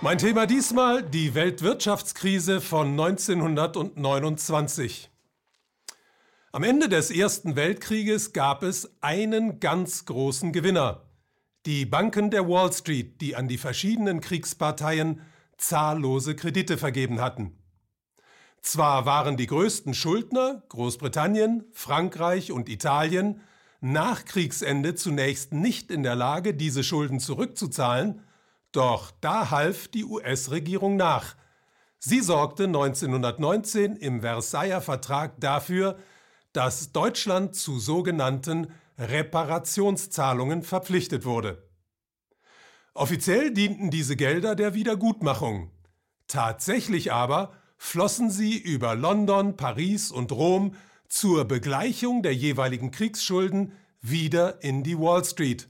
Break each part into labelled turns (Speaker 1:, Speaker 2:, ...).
Speaker 1: Mein Thema diesmal die Weltwirtschaftskrise von 1929. Am Ende des Ersten Weltkrieges gab es einen ganz großen Gewinner. Die Banken der Wall Street, die an die verschiedenen Kriegsparteien zahllose Kredite vergeben hatten. Zwar waren die größten Schuldner Großbritannien, Frankreich und Italien nach Kriegsende zunächst nicht in der Lage, diese Schulden zurückzuzahlen, doch da half die US-Regierung nach. Sie sorgte 1919 im Versailler Vertrag dafür, dass Deutschland zu sogenannten Reparationszahlungen verpflichtet wurde. Offiziell dienten diese Gelder der Wiedergutmachung. Tatsächlich aber flossen sie über London, Paris und Rom zur Begleichung der jeweiligen Kriegsschulden wieder in die Wall Street.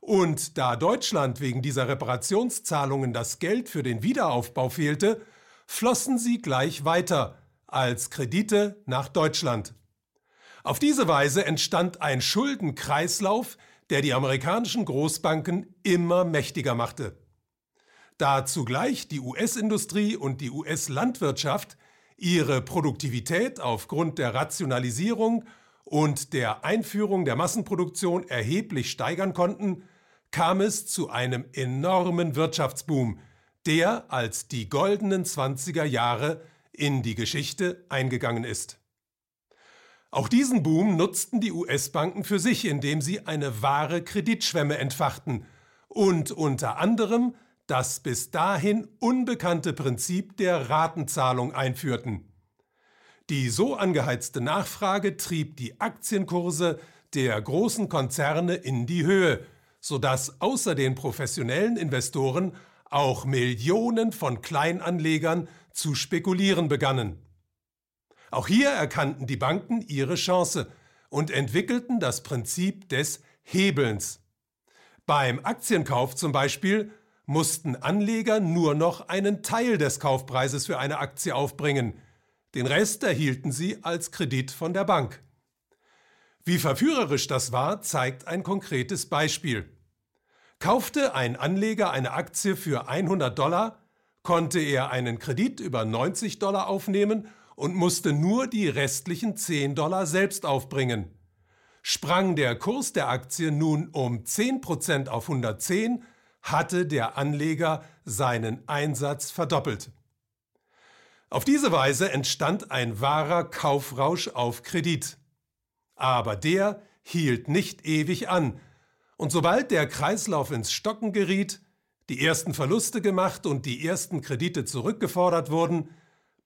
Speaker 1: Und da Deutschland wegen dieser Reparationszahlungen das Geld für den Wiederaufbau fehlte, flossen sie gleich weiter als Kredite nach Deutschland. Auf diese Weise entstand ein Schuldenkreislauf, der die amerikanischen Großbanken immer mächtiger machte. Da zugleich die US-Industrie und die US-Landwirtschaft ihre Produktivität aufgrund der Rationalisierung und der Einführung der Massenproduktion erheblich steigern konnten, kam es zu einem enormen Wirtschaftsboom, der als die goldenen 20er Jahre in die Geschichte eingegangen ist. Auch diesen Boom nutzten die US-Banken für sich, indem sie eine wahre Kreditschwemme entfachten und unter anderem das bis dahin unbekannte Prinzip der Ratenzahlung einführten. Die so angeheizte Nachfrage trieb die Aktienkurse der großen Konzerne in die Höhe, sodass außer den professionellen Investoren auch Millionen von Kleinanlegern zu spekulieren begannen. Auch hier erkannten die Banken ihre Chance und entwickelten das Prinzip des Hebelns. Beim Aktienkauf zum Beispiel mussten Anleger nur noch einen Teil des Kaufpreises für eine Aktie aufbringen, den Rest erhielten sie als Kredit von der Bank. Wie verführerisch das war, zeigt ein konkretes Beispiel. Kaufte ein Anleger eine Aktie für 100 Dollar, konnte er einen Kredit über 90 Dollar aufnehmen und musste nur die restlichen 10 Dollar selbst aufbringen. Sprang der Kurs der Aktie nun um 10% auf 110, hatte der Anleger seinen Einsatz verdoppelt. Auf diese Weise entstand ein wahrer Kaufrausch auf Kredit. Aber der hielt nicht ewig an, und sobald der Kreislauf ins Stocken geriet, die ersten Verluste gemacht und die ersten Kredite zurückgefordert wurden,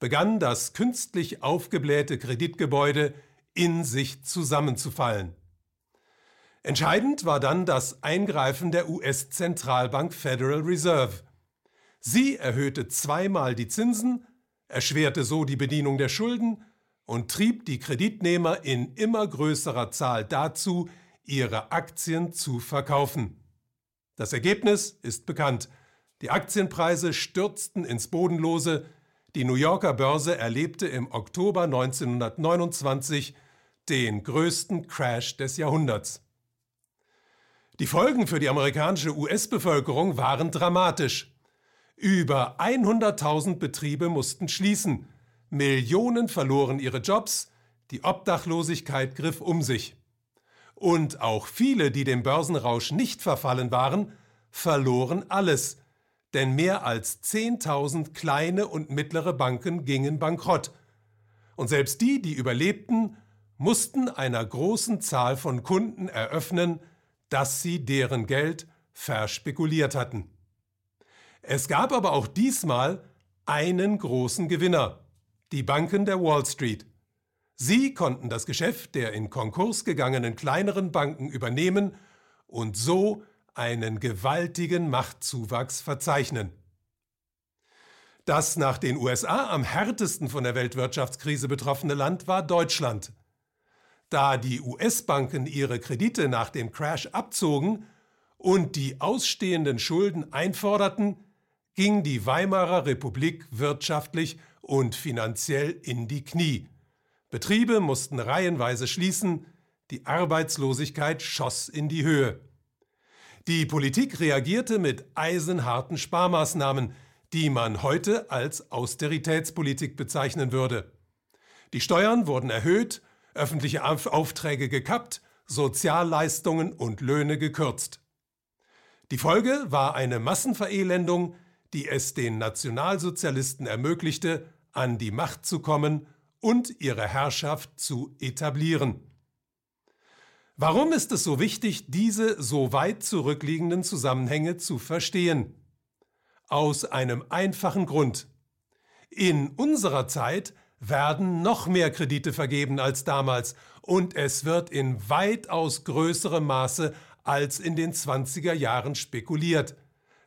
Speaker 1: begann das künstlich aufgeblähte Kreditgebäude in sich zusammenzufallen. Entscheidend war dann das Eingreifen der US-Zentralbank Federal Reserve. Sie erhöhte zweimal die Zinsen, erschwerte so die Bedienung der Schulden und trieb die Kreditnehmer in immer größerer Zahl dazu, ihre Aktien zu verkaufen. Das Ergebnis ist bekannt. Die Aktienpreise stürzten ins Bodenlose, die New Yorker Börse erlebte im Oktober 1929 den größten Crash des Jahrhunderts. Die Folgen für die amerikanische US-Bevölkerung waren dramatisch. Über 100.000 Betriebe mussten schließen, Millionen verloren ihre Jobs, die Obdachlosigkeit griff um sich. Und auch viele, die dem Börsenrausch nicht verfallen waren, verloren alles, denn mehr als 10.000 kleine und mittlere Banken gingen bankrott. Und selbst die, die überlebten, mussten einer großen Zahl von Kunden eröffnen, dass sie deren Geld verspekuliert hatten. Es gab aber auch diesmal einen großen Gewinner, die Banken der Wall Street. Sie konnten das Geschäft der in Konkurs gegangenen kleineren Banken übernehmen und so einen gewaltigen Machtzuwachs verzeichnen. Das nach den USA am härtesten von der Weltwirtschaftskrise betroffene Land war Deutschland. Da die US-Banken ihre Kredite nach dem Crash abzogen und die ausstehenden Schulden einforderten, ging die Weimarer Republik wirtschaftlich und finanziell in die Knie. Betriebe mussten reihenweise schließen, die Arbeitslosigkeit schoss in die Höhe. Die Politik reagierte mit eisenharten Sparmaßnahmen, die man heute als Austeritätspolitik bezeichnen würde. Die Steuern wurden erhöht, öffentliche Aufträge gekappt, Sozialleistungen und Löhne gekürzt. Die Folge war eine Massenverelendung, die es den Nationalsozialisten ermöglichte, an die Macht zu kommen und ihre Herrschaft zu etablieren. Warum ist es so wichtig, diese so weit zurückliegenden Zusammenhänge zu verstehen? Aus einem einfachen Grund. In unserer Zeit werden noch mehr Kredite vergeben als damals und es wird in weitaus größerem Maße als in den 20er Jahren spekuliert.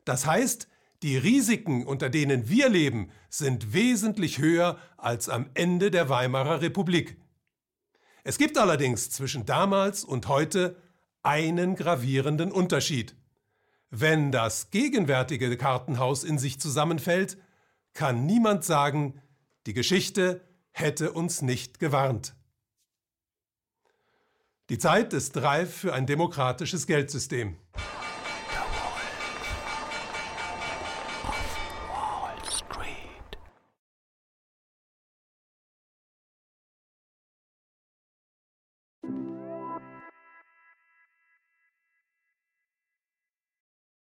Speaker 1: Das heißt, die Risiken, unter denen wir leben, sind wesentlich höher als am Ende der Weimarer Republik. Es gibt allerdings zwischen damals und heute einen gravierenden Unterschied. Wenn das gegenwärtige Kartenhaus in sich zusammenfällt, kann niemand sagen, die Geschichte hätte uns nicht gewarnt. Die Zeit ist reif für ein demokratisches Geldsystem.